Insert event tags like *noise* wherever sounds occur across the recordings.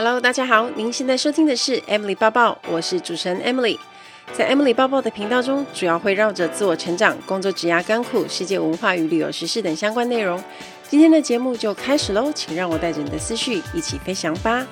Hello，大家好，您现在收听的是 Emily 抱抱，我是主持人 Emily。在 Emily 抱抱的频道中，主要会绕着自我成长、工作、职涯、甘苦、世界文化与旅游时事等相关内容。今天的节目就开始喽，请让我带着你的思绪一起飞翔吧。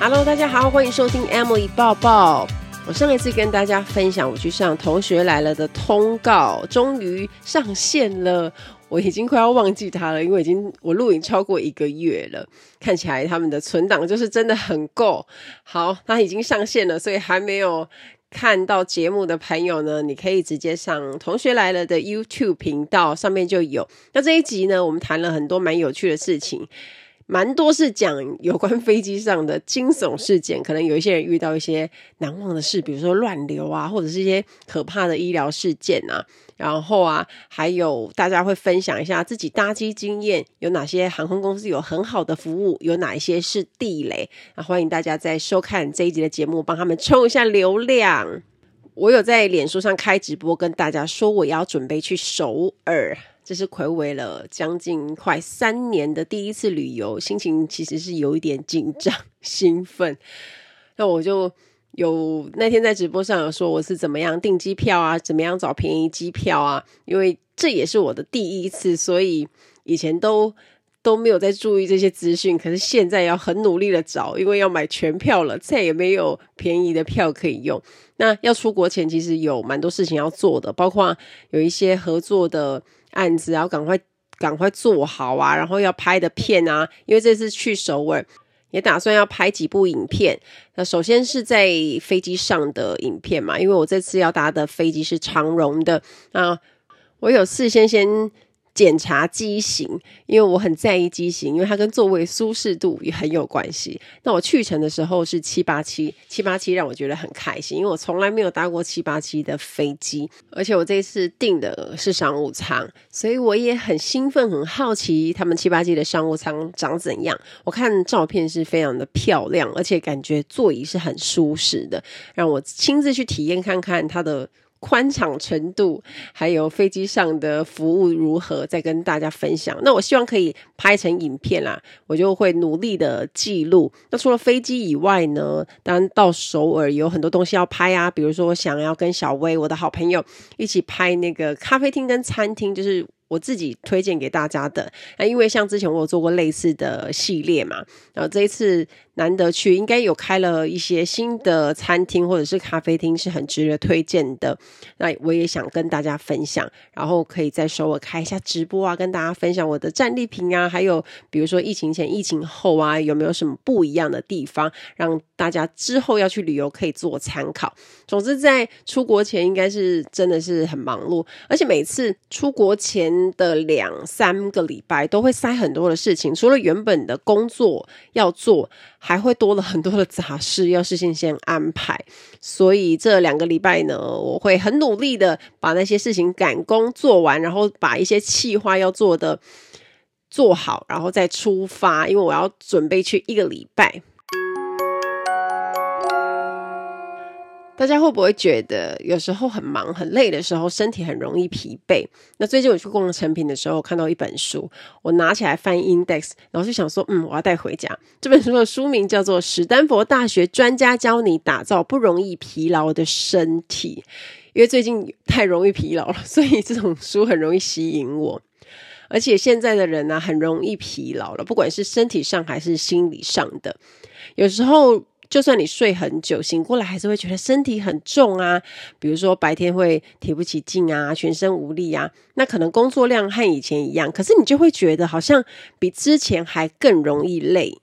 Hello，大家好，欢迎收听 Emily 抱抱。我上一次跟大家分享我去上《同学来了》的通告，终于上线了。我已经快要忘记它了，因为已经我录影超过一个月了。看起来他们的存档就是真的很够。好，它已经上线了，所以还没有看到节目的朋友呢，你可以直接上《同学来了》的 YouTube 频道，上面就有。那这一集呢，我们谈了很多蛮有趣的事情。蛮多是讲有关飞机上的惊悚事件，可能有一些人遇到一些难忘的事，比如说乱流啊，或者是一些可怕的医疗事件啊。然后啊，还有大家会分享一下自己搭机经验，有哪些航空公司有很好的服务，有哪一些是地雷。那欢迎大家在收看这一集的节目，帮他们冲一下流量。我有在脸书上开直播，跟大家说我要准备去首尔。这是睽违了将近快三年的第一次旅游，心情其实是有一点紧张、*laughs* 兴奋。那我就有那天在直播上有说我是怎么样订机票啊，怎么样找便宜机票啊，因为这也是我的第一次，所以以前都都没有在注意这些资讯。可是现在要很努力的找，因为要买全票了，再也没有便宜的票可以用。那要出国前，其实有蛮多事情要做的，包括有一些合作的。案子要赶快赶快做好啊，然后要拍的片啊，因为这次去首尔也打算要拍几部影片。那首先是在飞机上的影片嘛，因为我这次要搭的飞机是长荣的那，我有事先先。检查机型，因为我很在意机型，因为它跟座位舒适度也很有关系。那我去程的时候是七八七，七八七让我觉得很开心，因为我从来没有搭过七八七的飞机，而且我这次订的是商务舱，所以我也很兴奋，很好奇他们七八七的商务舱长怎样。我看照片是非常的漂亮，而且感觉座椅是很舒适的，让我亲自去体验看看它的。宽敞程度，还有飞机上的服务如何，再跟大家分享。那我希望可以拍成影片啦，我就会努力的记录。那除了飞机以外呢，当然到首尔有很多东西要拍啊，比如说我想要跟小薇，我的好朋友一起拍那个咖啡厅跟餐厅，就是。我自己推荐给大家的，那因为像之前我有做过类似的系列嘛，然后这一次难得去，应该有开了一些新的餐厅或者是咖啡厅，是很值得推荐的。那我也想跟大家分享，然后可以在首尔开一下直播啊，跟大家分享我的战利品啊，还有比如说疫情前、疫情后啊，有没有什么不一样的地方，让大家之后要去旅游可以做参考。总之，在出国前应该是真的是很忙碌，而且每次出国前。的两三个礼拜都会塞很多的事情，除了原本的工作要做，还会多了很多的杂事要事先先安排。所以这两个礼拜呢，我会很努力的把那些事情赶工做完，然后把一些企划要做的做好，然后再出发，因为我要准备去一个礼拜。大家会不会觉得有时候很忙很累的时候，身体很容易疲惫？那最近我去逛诚品的时候，看到一本书，我拿起来翻 index，然后就想说，嗯，我要带回家。这本书的书名叫做《史丹佛大学专家教你打造不容易疲劳的身体》，因为最近太容易疲劳了，所以这种书很容易吸引我。而且现在的人呢、很容易疲劳了，不管是身体上还是心理上的，有时候。就算你睡很久，醒过来还是会觉得身体很重啊。比如说白天会提不起劲啊，全身无力啊。那可能工作量和以前一样，可是你就会觉得好像比之前还更容易累。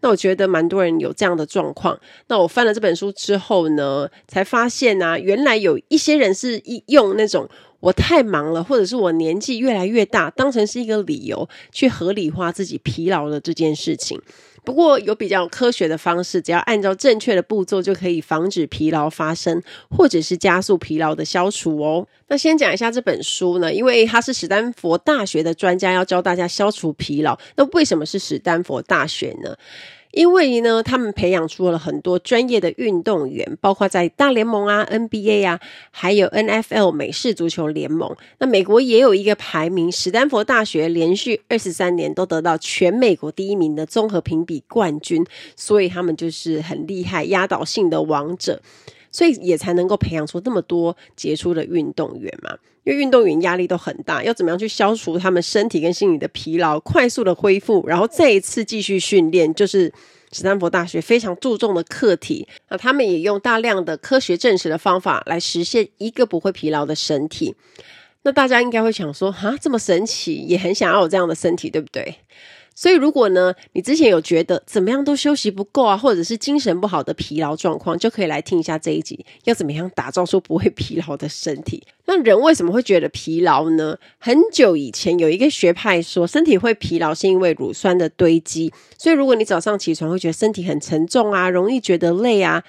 那我觉得蛮多人有这样的状况。那我翻了这本书之后呢，才发现啊，原来有一些人是用那种我太忙了，或者是我年纪越来越大，当成是一个理由去合理化自己疲劳的这件事情。不过有比较科学的方式，只要按照正确的步骤，就可以防止疲劳发生，或者是加速疲劳的消除哦。那先讲一下这本书呢，因为它是史丹佛大学的专家要教大家消除疲劳。那为什么是史丹佛大学呢？因为呢，他们培养出了很多专业的运动员，包括在大联盟啊、NBA 啊，还有 NFL 美式足球联盟。那美国也有一个排名，史丹佛大学连续二十三年都得到全美国第一名的综合评比冠军，所以他们就是很厉害、压倒性的王者。所以也才能够培养出那么多杰出的运动员嘛，因为运动员压力都很大，要怎么样去消除他们身体跟心理的疲劳，快速的恢复，然后再一次继续训练，就是史丹佛大学非常注重的课题。那他们也用大量的科学证实的方法来实现一个不会疲劳的身体。那大家应该会想说，哈，这么神奇，也很想要有这样的身体，对不对？所以，如果呢，你之前有觉得怎么样都休息不够啊，或者是精神不好的疲劳状况，就可以来听一下这一集，要怎么样打造出不会疲劳的身体。那人为什么会觉得疲劳呢？很久以前有一个学派说，身体会疲劳是因为乳酸的堆积。所以，如果你早上起床会觉得身体很沉重啊，容易觉得累啊。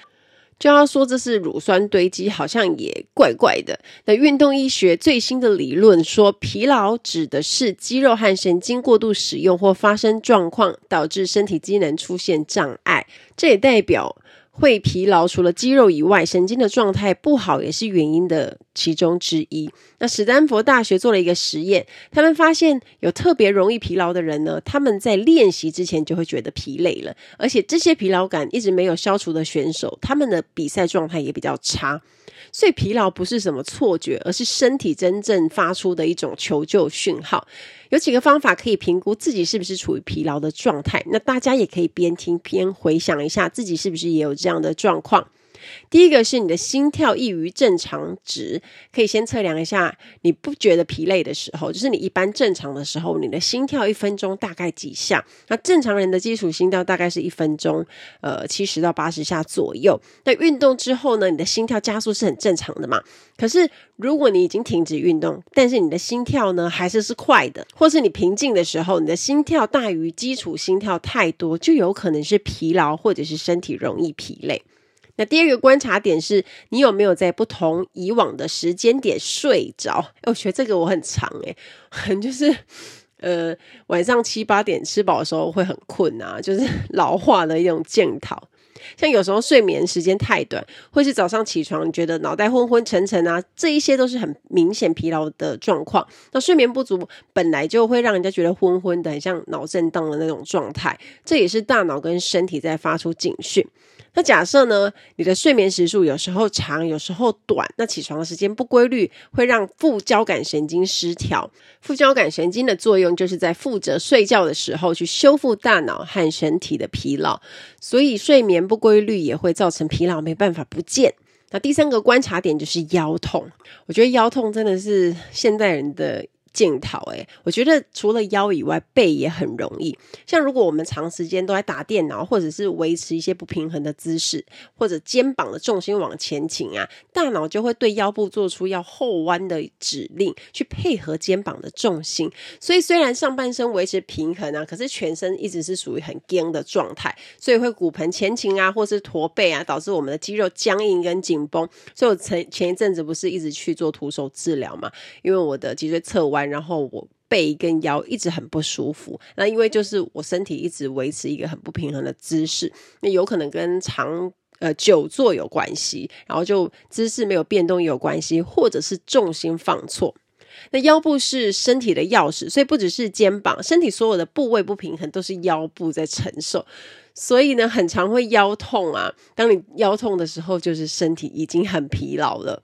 就要说这是乳酸堆积，好像也怪怪的。那运动医学最新的理论说，疲劳指的是肌肉和神经过度使用或发生状况，导致身体机能出现障碍。这也代表。会疲劳，除了肌肉以外，神经的状态不好也是原因的其中之一。那史丹佛大学做了一个实验，他们发现有特别容易疲劳的人呢，他们在练习之前就会觉得疲累了，而且这些疲劳感一直没有消除的选手，他们的比赛状态也比较差。所以疲劳不是什么错觉，而是身体真正发出的一种求救讯号。有几个方法可以评估自己是不是处于疲劳的状态。那大家也可以边听边回想一下，自己是不是也有这样的状况。第一个是你的心跳异于正常值，可以先测量一下。你不觉得疲累的时候，就是你一般正常的时候，你的心跳一分钟大概几下？那正常人的基础心跳大概是一分钟，呃，七十到八十下左右。那运动之后呢，你的心跳加速是很正常的嘛？可是如果你已经停止运动，但是你的心跳呢还是是快的，或是你平静的时候，你的心跳大于基础心跳太多，就有可能是疲劳或者是身体容易疲累。那第二个观察点是，你有没有在不同以往的时间点睡着？我觉得这个我很常诶，很 *laughs* 就是呃晚上七八点吃饱的时候会很困啊，就是 *laughs* 老化的一种检讨。像有时候睡眠时间太短，或是早上起床觉得脑袋昏昏沉沉啊，这一些都是很明显疲劳的状况。那睡眠不足本来就会让人家觉得昏昏的，很像脑震荡的那种状态，这也是大脑跟身体在发出警讯。那假设呢，你的睡眠时数有时候长，有时候短，那起床的时间不规律，会让副交感神经失调。副交感神经的作用就是在负责睡觉的时候去修复大脑和身体的疲劳，所以睡眠不规律也会造成疲劳没办法不见。那第三个观察点就是腰痛，我觉得腰痛真的是现代人的。检讨诶，我觉得除了腰以外，背也很容易。像如果我们长时间都在打电脑，或者是维持一些不平衡的姿势，或者肩膀的重心往前倾啊，大脑就会对腰部做出要后弯的指令，去配合肩膀的重心。所以虽然上半身维持平衡啊，可是全身一直是属于很僵的状态，所以会骨盆前倾啊，或是驼背啊，导致我们的肌肉僵硬跟紧绷。所以我前前一阵子不是一直去做徒手治疗嘛，因为我的脊椎侧弯。然后我背跟腰一直很不舒服，那因为就是我身体一直维持一个很不平衡的姿势，那有可能跟长呃久坐有关系，然后就姿势没有变动有关系，或者是重心放错。那腰部是身体的钥匙，所以不只是肩膀，身体所有的部位不平衡都是腰部在承受，所以呢，很常会腰痛啊。当你腰痛的时候，就是身体已经很疲劳了。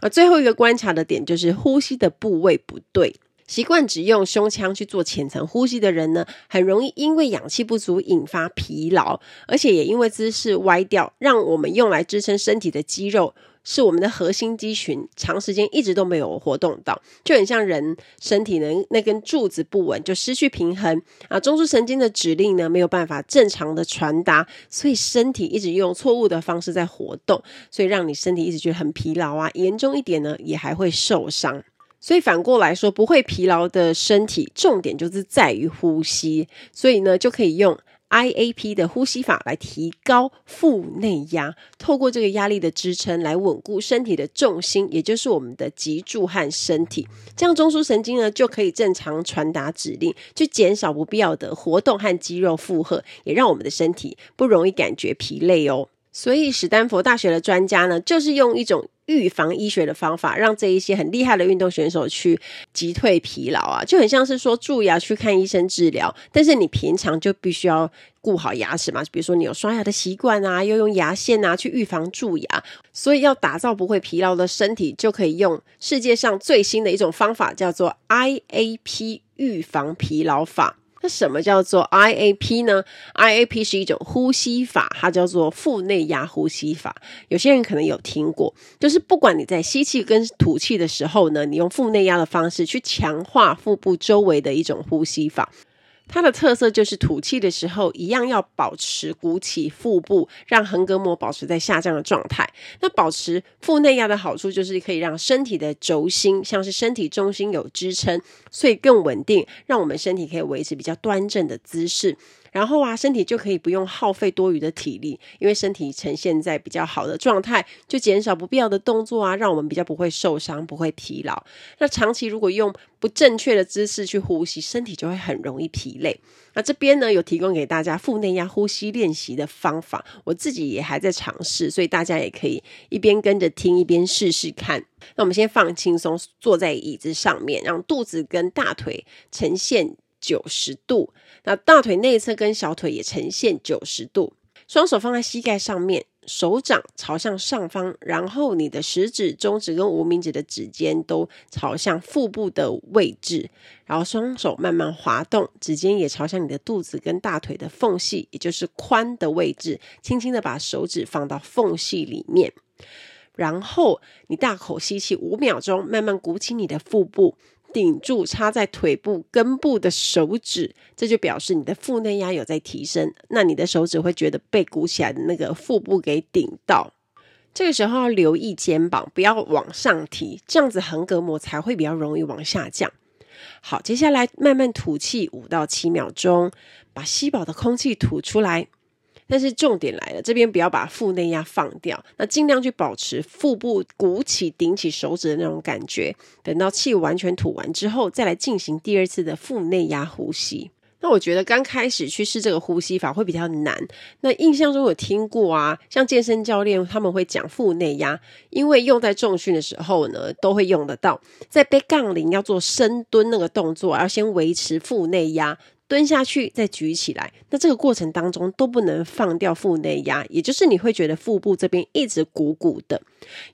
而最后一个观察的点就是呼吸的部位不对。习惯只用胸腔去做浅层呼吸的人呢，很容易因为氧气不足引发疲劳，而且也因为姿势歪掉，让我们用来支撑身体的肌肉是我们的核心肌群，长时间一直都没有活动到，就很像人身体的那根柱子不稳，就失去平衡啊，中枢神经的指令呢没有办法正常的传达，所以身体一直用错误的方式在活动，所以让你身体一直觉得很疲劳啊，严重一点呢也还会受伤。所以反过来说，不会疲劳的身体，重点就是在于呼吸。所以呢，就可以用 IAP 的呼吸法来提高腹内压，透过这个压力的支撑来稳固身体的重心，也就是我们的脊柱和身体，这样中枢神经呢就可以正常传达指令，去减少不必要的活动和肌肉负荷，也让我们的身体不容易感觉疲累哦。所以史丹佛大学的专家呢，就是用一种预防医学的方法，让这一些很厉害的运动选手去击退疲劳啊，就很像是说蛀牙去看医生治疗，但是你平常就必须要顾好牙齿嘛，比如说你有刷牙的习惯啊，要用牙线啊去预防蛀牙，所以要打造不会疲劳的身体，就可以用世界上最新的一种方法，叫做 IAP 预防疲劳法。那什么叫做 IAP 呢？IAP 是一种呼吸法，它叫做腹内压呼吸法。有些人可能有听过，就是不管你在吸气跟吐气的时候呢，你用腹内压的方式去强化腹部周围的一种呼吸法。它的特色就是吐气的时候，一样要保持鼓起腹部，让横膈膜保持在下降的状态。那保持腹内压的好处就是可以让身体的轴心，像是身体中心有支撑，所以更稳定，让我们身体可以维持比较端正的姿势。然后啊，身体就可以不用耗费多余的体力，因为身体呈现在比较好的状态，就减少不必要的动作啊，让我们比较不会受伤，不会疲劳。那长期如果用不正确的姿势去呼吸，身体就会很容易疲累。那这边呢，有提供给大家腹内压呼吸练习的方法，我自己也还在尝试，所以大家也可以一边跟着听，一边试试看。那我们先放轻松，坐在椅子上面，让肚子跟大腿呈现九十度，那大腿内侧跟小腿也呈现九十度，双手放在膝盖上面，手掌朝向上方，然后你的食指、中指跟无名指的指尖都朝向腹部的位置，然后双手慢慢滑动，指尖也朝向你的肚子跟大腿的缝隙，也就是髋的位置，轻轻的把手指放到缝隙里面，然后你大口吸气五秒钟，慢慢鼓起你的腹部。顶住插在腿部根部的手指，这就表示你的腹内压有在提升。那你的手指会觉得被鼓起来的那个腹部给顶到。这个时候要留意肩膀，不要往上提，这样子横膈膜才会比较容易往下降。好，接下来慢慢吐气五到七秒钟，把吸饱的空气吐出来。但是重点来了，这边不要把腹内压放掉，那尽量去保持腹部鼓起、顶起手指的那种感觉。等到气完全吐完之后，再来进行第二次的腹内压呼吸。那我觉得刚开始去试这个呼吸法会比较难。那印象中有听过啊，像健身教练他们会讲腹内压，因为用在重训的时候呢，都会用得到。在背杠铃要做深蹲那个动作，要先维持腹内压。蹲下去，再举起来。那这个过程当中都不能放掉腹内压，也就是你会觉得腹部这边一直鼓鼓的。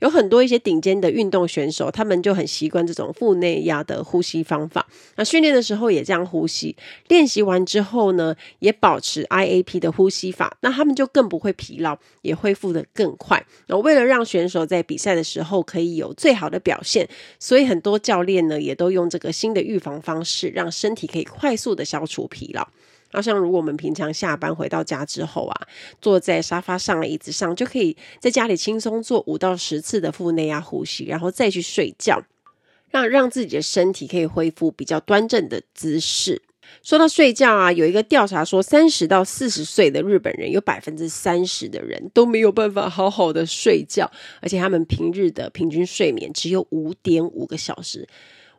有很多一些顶尖的运动选手，他们就很习惯这种腹内压的呼吸方法。那训练的时候也这样呼吸，练习完之后呢，也保持 IAP 的呼吸法，那他们就更不会疲劳，也恢复得更快。那为了让选手在比赛的时候可以有最好的表现，所以很多教练呢也都用这个新的预防方式，让身体可以快速的消除。疲劳，那像如果我们平常下班回到家之后啊，坐在沙发上的、椅子上，就可以在家里轻松做五到十次的腹内压呼吸，然后再去睡觉，让让自己的身体可以恢复比较端正的姿势。说到睡觉啊，有一个调查说，三十到四十岁的日本人有百分之三十的人都没有办法好好的睡觉，而且他们平日的平均睡眠只有五点五个小时。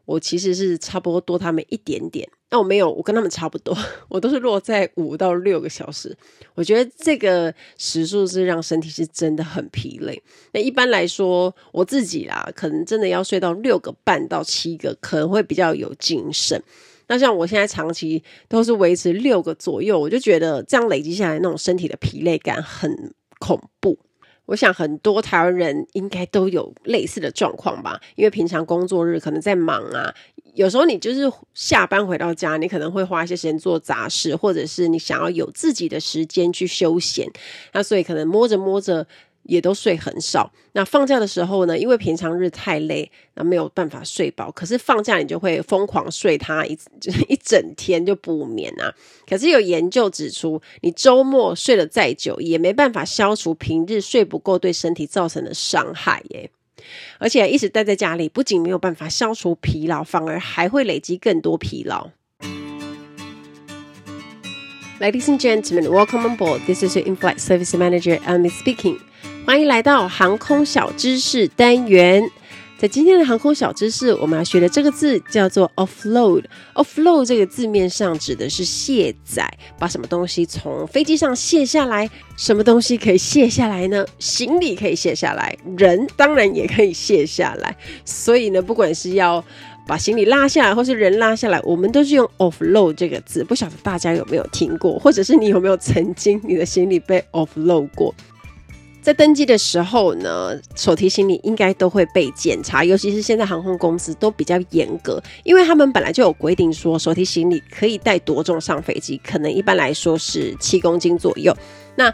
我其实是差不多多他们一点点，那我没有，我跟他们差不多，我都是落在五到六个小时。我觉得这个时数是让身体是真的很疲累。那一般来说，我自己啦，可能真的要睡到六个半到七个，可能会比较有精神。那像我现在长期都是维持六个左右，我就觉得这样累积下来那种身体的疲累感很恐怖。我想很多台湾人应该都有类似的状况吧，因为平常工作日可能在忙啊，有时候你就是下班回到家，你可能会花一些时间做杂事，或者是你想要有自己的时间去休闲，那所以可能摸着摸着。也都睡很少。那放假的时候呢，因为平常日太累，那没有办法睡饱。可是放假你就会疯狂睡它一 *laughs* 一整天就不眠啊。可是有研究指出，你周末睡得再久，也没办法消除平日睡不够对身体造成的伤害耶。而且一直待在家里，不仅没有办法消除疲劳，反而还会累积更多疲劳。Ladies and gentlemen, welcome on board. This is your in-flight service manager, Amy speaking. 欢迎来到航空小知识单元。在今天的航空小知识，我们要学的这个字叫做 offload。offload 这个字面上指的是卸载，把什么东西从飞机上卸下来。什么东西可以卸下来呢？行李可以卸下来，人当然也可以卸下来。所以呢，不管是要把行李拉下来，或是人拉下来，我们都是用 offload 这个字。不晓得大家有没有听过，或者是你有没有曾经你的行李被 offload 过？在登机的时候呢，手提行李应该都会被检查，尤其是现在航空公司都比较严格，因为他们本来就有规定说，手提行李可以带多重上飞机，可能一般来说是七公斤左右。那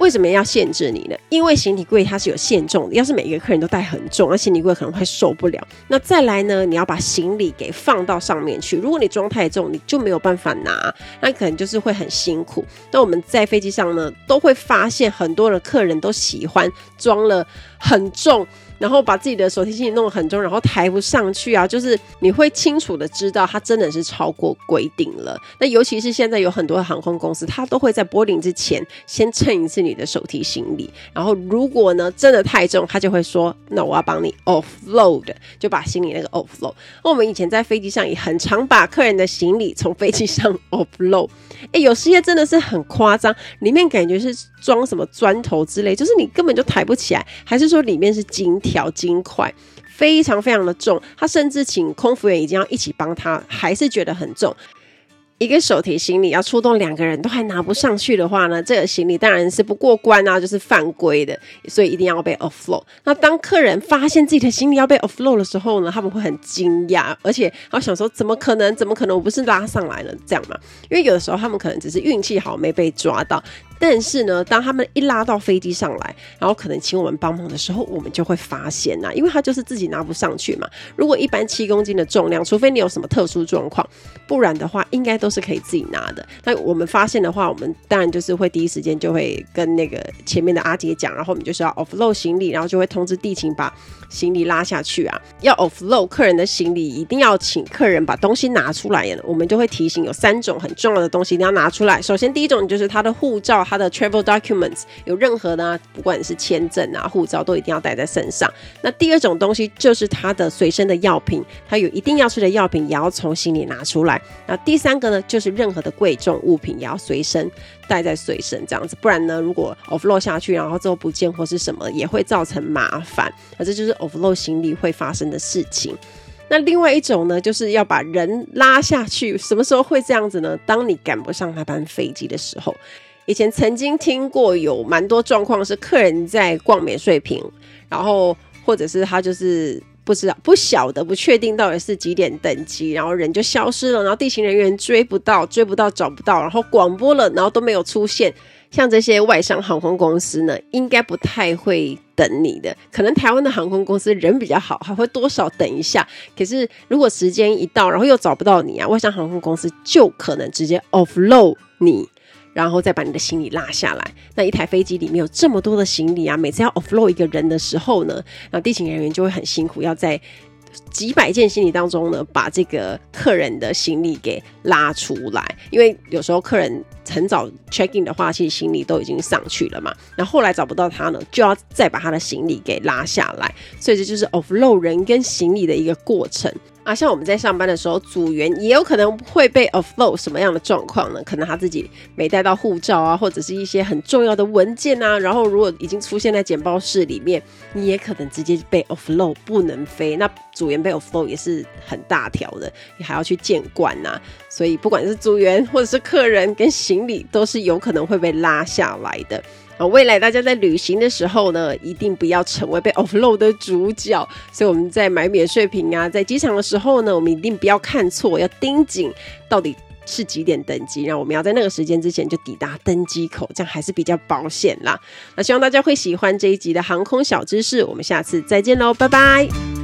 为什么要限制你呢？因为行李柜它是有限重的，要是每一个客人都带很重，那行李柜可能会受不了。那再来呢，你要把行李给放到上面去，如果你装太重，你就没有办法拿，那可能就是会很辛苦。那我们在飞机上呢，都会发现很多的客人都喜欢装了很重。然后把自己的手提行李弄得很重，然后抬不上去啊！就是你会清楚的知道，它真的是超过规定了。那尤其是现在有很多航空公司，它都会在 boarding 之前先称一次你的手提行李。然后如果呢真的太重，他就会说：“那我要帮你 offload，就把行李那个 offload。”那我们以前在飞机上也很常把客人的行李从飞机上 offload。哎，有些真的是很夸张，里面感觉是装什么砖头之类，就是你根本就抬不起来，还是说里面是金条、金块，非常非常的重。他甚至请空服员已经要一起帮他，还是觉得很重。一个手提行李要出动两个人都还拿不上去的话呢，这个行李当然是不过关啊，就是犯规的，所以一定要被 offload。那当客人发现自己的行李要被 offload 的时候呢，他们会很惊讶，而且他想说怎么可能？怎么可能？我不是拉上来了这样嘛？因为有的时候他们可能只是运气好没被抓到。但是呢，当他们一拉到飞机上来，然后可能请我们帮忙的时候，我们就会发现呐、啊，因为他就是自己拿不上去嘛。如果一般七公斤的重量，除非你有什么特殊状况，不然的话，应该都是可以自己拿的。但我们发现的话，我们当然就是会第一时间就会跟那个前面的阿姐讲，然后我们就是要 offload 行李，然后就会通知地勤把行李拉下去啊。要 offload 客人的行李，一定要请客人把东西拿出来。我们就会提醒有三种很重要的东西你要拿出来。首先第一种就是他的护照。他的 travel documents 有任何呢，不管是签证啊、护照，都一定要带在身上。那第二种东西就是他的随身的药品，他有一定要吃的药品也要从行李拿出来。那第三个呢，就是任何的贵重物品也要随身带在随身，这样子，不然呢，如果 offload 下去，然后之后不见或是什么，也会造成麻烦。那这就是 offload 行李会发生的事情。那另外一种呢，就是要把人拉下去。什么时候会这样子呢？当你赶不上那班飞机的时候。以前曾经听过有蛮多状况是客人在逛免税品，然后或者是他就是不知道不晓得不确定到底是几点登机，然后人就消失了，然后地勤人员追不到追不到找不到，然后广播了，然后都没有出现。像这些外商航空公司呢，应该不太会等你的，可能台湾的航空公司人比较好，还会多少等一下。可是如果时间一到，然后又找不到你啊，外商航空公司就可能直接 offload 你。然后再把你的行李拉下来。那一台飞机里面有这么多的行李啊，每次要 offload 一个人的时候呢，那地勤人员就会很辛苦，要在几百件行李当中呢，把这个客人的行李给拉出来。因为有时候客人很早 check in 的话，其实行李都已经上去了嘛。然后后来找不到他呢，就要再把他的行李给拉下来。所以这就是 offload 人跟行李的一个过程。啊，像我们在上班的时候，组员也有可能会被 offload，什么样的状况呢？可能他自己没带到护照啊，或者是一些很重要的文件啊。然后如果已经出现在简报室里面，你也可能直接被 offload，不能飞。那组员被 offload 也是很大条的，你还要去见官呐。所以不管是组员或者是客人跟行李，都是有可能会被拉下来的。啊，未来大家在旅行的时候呢，一定不要成为被 *laughs* offload 的主角。所以我们在买免税品啊，在机场的时候呢，我们一定不要看错，要盯紧到底是几点登机，然后我们要在那个时间之前就抵达登机口，这样还是比较保险啦。那希望大家会喜欢这一集的航空小知识，我们下次再见喽，拜拜。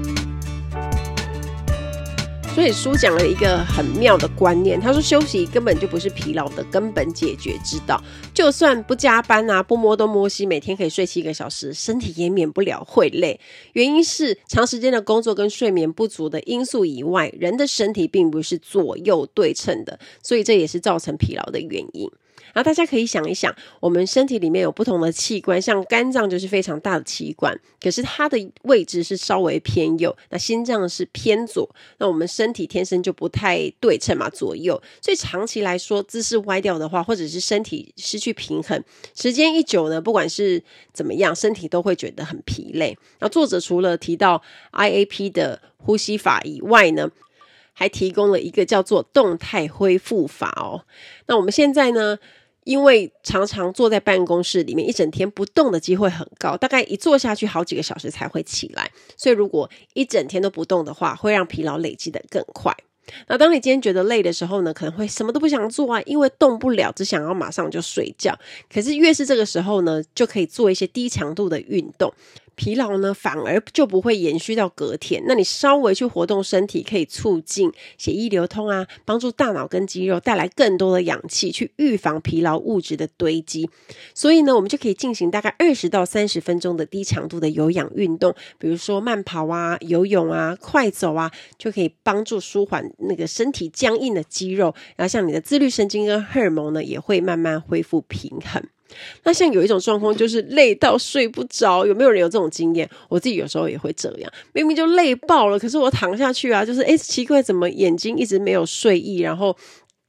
所以书讲了一个很妙的观念，他说休息根本就不是疲劳的根本解决之道，就算不加班啊，不摸东摸西，每天可以睡七个小时，身体也免不了会累。原因是长时间的工作跟睡眠不足的因素以外，人的身体并不是左右对称的，所以这也是造成疲劳的原因。然后大家可以想一想，我们身体里面有不同的器官，像肝脏就是非常大的器官，可是它的位置是稍微偏右，那心脏是偏左，那我们身体天生就不太对称嘛，左右，所以长期来说姿势歪掉的话，或者是身体失去平衡，时间一久呢，不管是怎么样，身体都会觉得很疲累。那作者除了提到 IAP 的呼吸法以外呢，还提供了一个叫做动态恢复法哦。那我们现在呢，因为常常坐在办公室里面一整天不动的机会很高，大概一坐下去好几个小时才会起来，所以如果一整天都不动的话，会让疲劳累积的更快。那当你今天觉得累的时候呢，可能会什么都不想做啊，因为动不了，只想要马上就睡觉。可是越是这个时候呢，就可以做一些低强度的运动。疲劳呢，反而就不会延续到隔天。那你稍微去活动身体，可以促进血液流通啊，帮助大脑跟肌肉带来更多的氧气，去预防疲劳物质的堆积。所以呢，我们就可以进行大概二十到三十分钟的低强度的有氧运动，比如说慢跑啊、游泳啊、快走啊，就可以帮助舒缓那个身体僵硬的肌肉。然后，像你的自律神经跟荷尔蒙呢，也会慢慢恢复平衡。那像有一种状况，就是累到睡不着，有没有人有这种经验？我自己有时候也会这样，明明就累爆了，可是我躺下去啊，就是诶，奇怪，怎么眼睛一直没有睡意，然后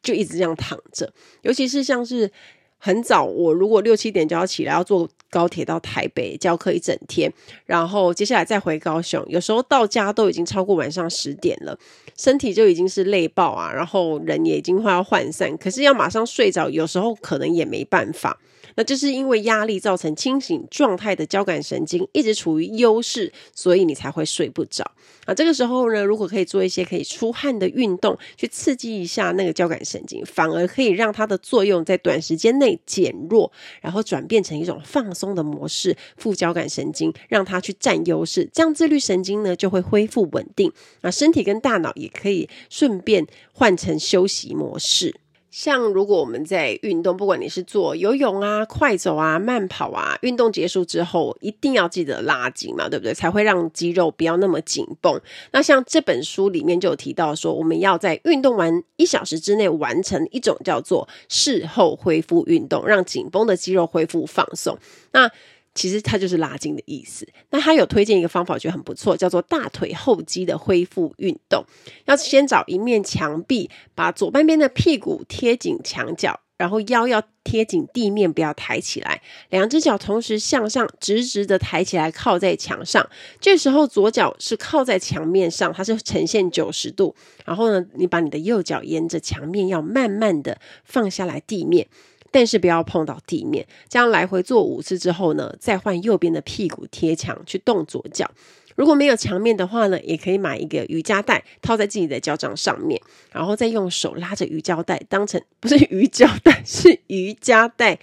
就一直这样躺着。尤其是像是很早，我如果六七点就要起来，要坐高铁到台北教课一整天，然后接下来再回高雄，有时候到家都已经超过晚上十点了，身体就已经是累爆啊，然后人也已经快要涣散，可是要马上睡着，有时候可能也没办法。那就是因为压力造成清醒状态的交感神经一直处于优势，所以你才会睡不着。啊，这个时候呢，如果可以做一些可以出汗的运动，去刺激一下那个交感神经，反而可以让它的作用在短时间内减弱，然后转变成一种放松的模式，副交感神经让它去占优势，这样自律神经呢就会恢复稳定。那身体跟大脑也可以顺便换成休息模式。像如果我们在运动，不管你是做游泳啊、快走啊、慢跑啊，运动结束之后一定要记得拉筋嘛，对不对？才会让肌肉不要那么紧绷。那像这本书里面就有提到说，我们要在运动完一小时之内完成一种叫做事后恢复运动，让紧绷的肌肉恢复放松。那其实它就是拉筋的意思。那他有推荐一个方法，我觉得很不错，叫做大腿后肌的恢复运动。要先找一面墙壁，把左半边的屁股贴紧墙角，然后腰要贴紧地面，不要抬起来。两只脚同时向上，直直的抬起来，靠在墙上。这时候左脚是靠在墙面上，它是呈现九十度。然后呢，你把你的右脚沿着墙面，要慢慢的放下来地面。但是不要碰到地面，这样来回做五次之后呢，再换右边的屁股贴墙去动左脚。如果没有墙面的话呢，也可以买一个瑜伽带套在自己的脚掌上面，然后再用手拉着瑜伽带当成，不是瑜伽带，是瑜伽带。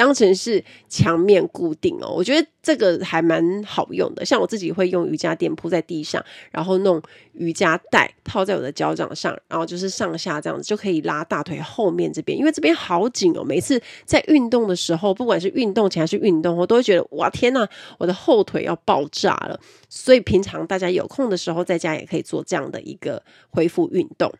当成是墙面固定哦，我觉得这个还蛮好用的。像我自己会用瑜伽垫铺在地上，然后弄瑜伽带套在我的脚掌上，然后就是上下这样子就可以拉大腿后面这边，因为这边好紧哦。每次在运动的时候，不管是运动前还是运动后，我都会觉得哇天呐，我的后腿要爆炸了。所以平常大家有空的时候，在家也可以做这样的一个恢复运动。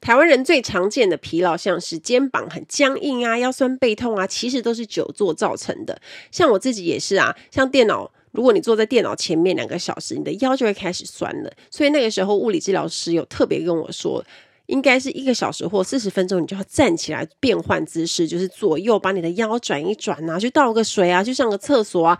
台湾人最常见的疲劳，像是肩膀很僵硬啊、腰酸背痛啊，其实都是久坐造成的。像我自己也是啊，像电脑，如果你坐在电脑前面两个小时，你的腰就会开始酸了。所以那个时候，物理治疗师有特别跟我说，应该是一个小时或四十分钟，你就要站起来变换姿势，就是左右把你的腰转一转啊，去倒个水啊，去上个厕所啊。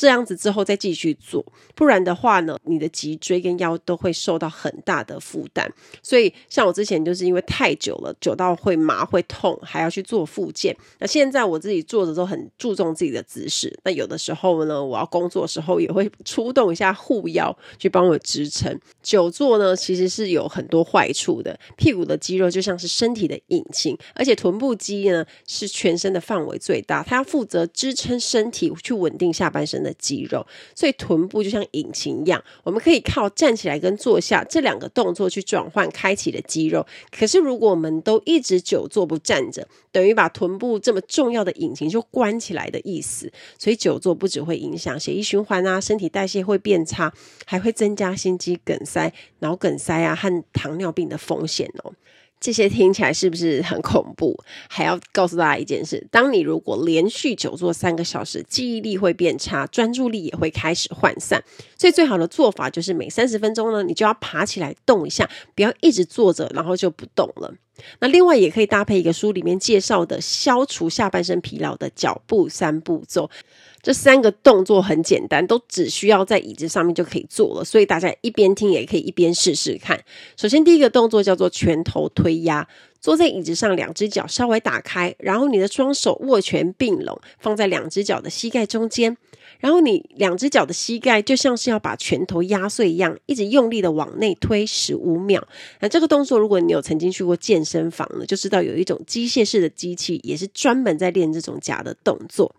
这样子之后再继续做，不然的话呢，你的脊椎跟腰都会受到很大的负担。所以像我之前就是因为太久了，久到会麻会痛，还要去做复健。那现在我自己做的都很注重自己的姿势。那有的时候呢，我要工作时候也会出动一下护腰去帮我支撑。久坐呢，其实是有很多坏处的。屁股的肌肉就像是身体的引擎，而且臀部肌呢是全身的范围最大，它要负责支撑身体去稳定下半身的。的肌肉，所以臀部就像引擎一样，我们可以靠站起来跟坐下这两个动作去转换开启的肌肉。可是如果我们都一直久坐不站着，等于把臀部这么重要的引擎就关起来的意思。所以久坐不只会影响血液循环啊，身体代谢会变差，还会增加心肌梗塞、脑梗塞啊和糖尿病的风险哦。这些听起来是不是很恐怖？还要告诉大家一件事：当你如果连续久坐三个小时，记忆力会变差，专注力也会开始涣散。所以最好的做法就是每三十分钟呢，你就要爬起来动一下，不要一直坐着，然后就不动了。那另外也可以搭配一个书里面介绍的消除下半身疲劳的脚步三步骤。这三个动作很简单，都只需要在椅子上面就可以做了，所以大家一边听也可以一边试试看。首先，第一个动作叫做拳头推压，坐在椅子上，两只脚稍微打开，然后你的双手握拳并拢，放在两只脚的膝盖中间，然后你两只脚的膝盖就像是要把拳头压碎一样，一直用力的往内推十五秒。那这个动作，如果你有曾经去过健身房呢，就知道有一种机械式的机器，也是专门在练这种假的动作。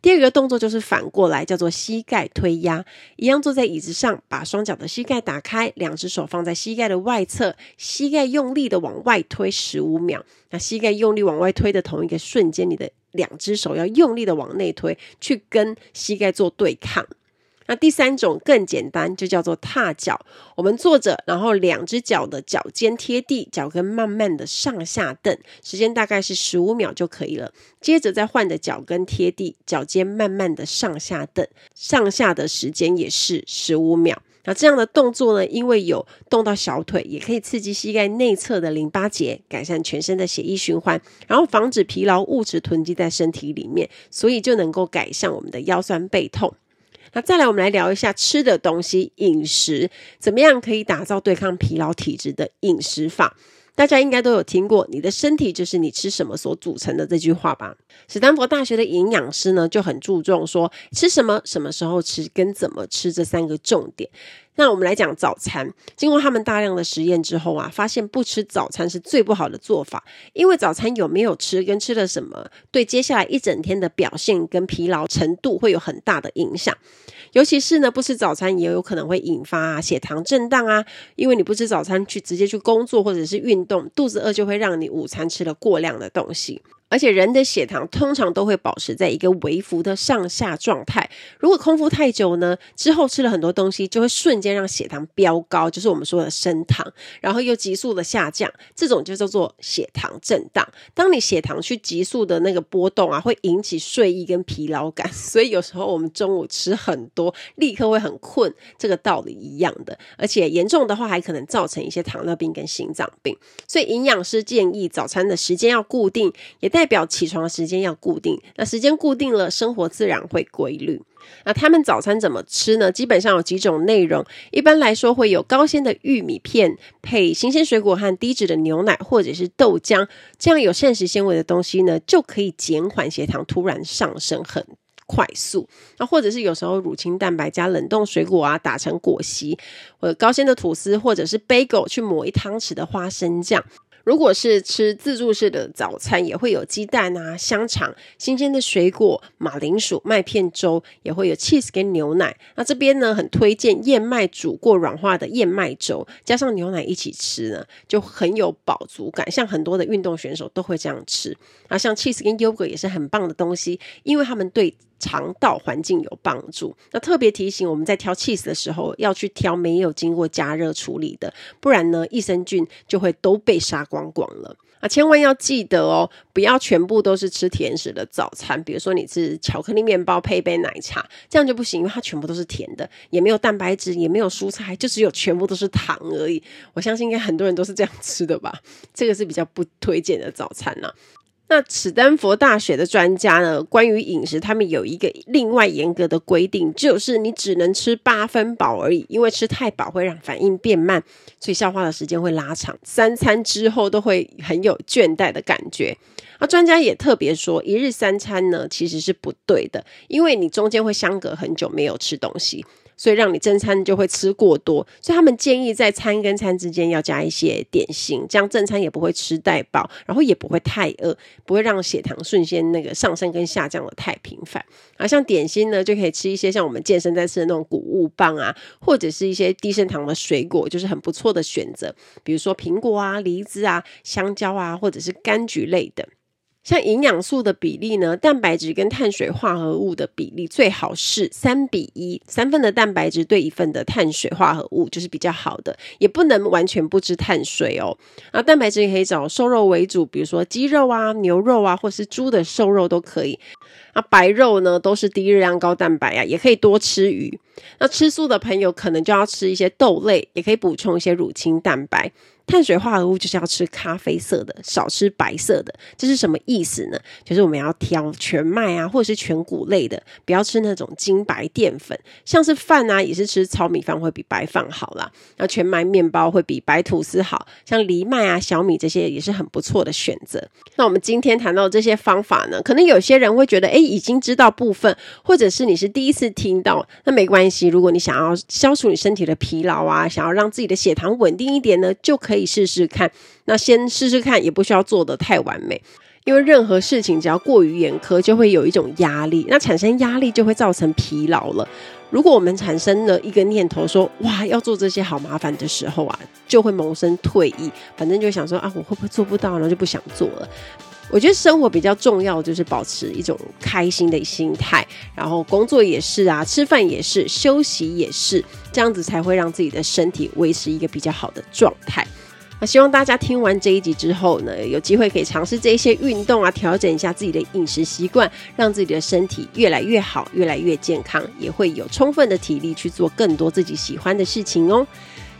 第二个动作就是反过来，叫做膝盖推压，一样坐在椅子上，把双脚的膝盖打开，两只手放在膝盖的外侧，膝盖用力的往外推十五秒。那膝盖用力往外推的同一个瞬间，你的两只手要用力的往内推，去跟膝盖做对抗。那第三种更简单，就叫做踏脚。我们坐着，然后两只脚的脚尖贴地，脚跟慢慢的上下蹬，时间大概是十五秒就可以了。接着再换着脚跟贴地，脚尖慢慢的上下蹬，上下的时间也是十五秒。那这样的动作呢，因为有动到小腿，也可以刺激膝盖内侧的淋巴结，改善全身的血液循环，然后防止疲劳物质囤积在身体里面，所以就能够改善我们的腰酸背痛。那再来，我们来聊一下吃的东西，饮食怎么样可以打造对抗疲劳体质的饮食法？大家应该都有听过“你的身体就是你吃什么所组成的”这句话吧？史丹佛大学的营养师呢，就很注重说吃什么、什么时候吃跟怎么吃这三个重点。那我们来讲早餐。经过他们大量的实验之后啊，发现不吃早餐是最不好的做法，因为早餐有没有吃跟吃了什么，对接下来一整天的表现跟疲劳程度会有很大的影响。尤其是呢，不吃早餐也有可能会引发啊血糖震荡啊，因为你不吃早餐去直接去工作或者是运动，肚子饿就会让你午餐吃了过量的东西。而且人的血糖通常都会保持在一个微幅的上下状态。如果空腹太久呢，之后吃了很多东西，就会瞬间让血糖飙高，就是我们说的升糖，然后又急速的下降，这种就叫做血糖震荡。当你血糖去急速的那个波动啊，会引起睡意跟疲劳感，*laughs* 所以有时候我们中午吃很多，立刻会很困，这个道理一样的。而且严重的话，还可能造成一些糖尿病跟心脏病。所以营养师建议早餐的时间要固定，也带代表起床的时间要固定，那时间固定了，生活自然会规律。那他们早餐怎么吃呢？基本上有几种内容，一般来说会有高纤的玉米片，配新鲜水果和低脂的牛奶或者是豆浆，这样有膳食纤维的东西呢，就可以减缓血糖突然上升很快速。那或者是有时候乳清蛋白加冷冻水果啊，打成果昔，或者高纤的吐司，或者是 bagel 去抹一汤匙的花生酱。如果是吃自助式的早餐，也会有鸡蛋啊、香肠、新鲜的水果、马铃薯、麦片粥，也会有 cheese 跟牛奶。那这边呢，很推荐燕麦煮过软化的燕麦粥，加上牛奶一起吃呢，就很有饱足感。像很多的运动选手都会这样吃。啊，像 cheese 跟 yogurt 也是很棒的东西，因为他们对肠道环境有帮助。那特别提醒我们在挑 cheese 的时候，要去挑没有经过加热处理的，不然呢，益生菌就会都被杀光光了。啊，千万要记得哦，不要全部都是吃甜食的早餐。比如说你吃巧克力面包配一杯奶茶，这样就不行，因为它全部都是甜的，也没有蛋白质，也没有蔬菜，就只有全部都是糖而已。我相信应该很多人都是这样吃的吧？这个是比较不推荐的早餐呢。那史丹佛大学的专家呢，关于饮食，他们有一个另外严格的规定，就是你只能吃八分饱而已，因为吃太饱会让反应变慢，所以消化的时间会拉长，三餐之后都会很有倦怠的感觉。那专家也特别说，一日三餐呢其实是不对的，因为你中间会相隔很久没有吃东西。所以让你正餐就会吃过多，所以他们建议在餐跟餐之间要加一些点心，这样正餐也不会吃太饱，然后也不会太饿，不会让血糖瞬间那个上升跟下降的太频繁。而像点心呢，就可以吃一些像我们健身在吃的那种谷物棒啊，或者是一些低升糖的水果，就是很不错的选择，比如说苹果啊、梨子啊、香蕉啊，或者是柑橘类的。像营养素的比例呢，蛋白质跟碳水化合物的比例最好是三比一，三份的蛋白质对一份的碳水化合物就是比较好的，也不能完全不吃碳水哦。啊，蛋白质也可以找瘦肉为主，比如说鸡肉啊、牛肉啊，或是猪的瘦肉都可以。啊，白肉呢都是低热量高蛋白啊，也可以多吃鱼。那吃素的朋友可能就要吃一些豆类，也可以补充一些乳清蛋白。碳水化合物就是要吃咖啡色的，少吃白色的。这是什么意思呢？就是我们要挑全麦啊，或者是全谷类的，不要吃那种精白淀粉。像是饭啊，也是吃糙米饭会比白饭好啦。那全麦面包会比白吐司好，像藜麦啊、小米这些也是很不错的选择。那我们今天谈到这些方法呢，可能有些人会觉得，诶，已经知道部分，或者是你是第一次听到，那没关系。如果你想要消除你身体的疲劳啊，想要让自己的血糖稳定一点呢，就可以。试试看，那先试试看，也不需要做得太完美，因为任何事情只要过于严苛，就会有一种压力，那产生压力就会造成疲劳了。如果我们产生了一个念头说，哇，要做这些好麻烦的时候啊，就会萌生退意，反正就想说啊，我会不会做不到呢？就不想做了。我觉得生活比较重要，就是保持一种开心的心态，然后工作也是啊，吃饭也是，休息也是，这样子才会让自己的身体维持一个比较好的状态。那希望大家听完这一集之后呢，有机会可以尝试这一些运动啊，调整一下自己的饮食习惯，让自己的身体越来越好，越来越健康，也会有充分的体力去做更多自己喜欢的事情哦。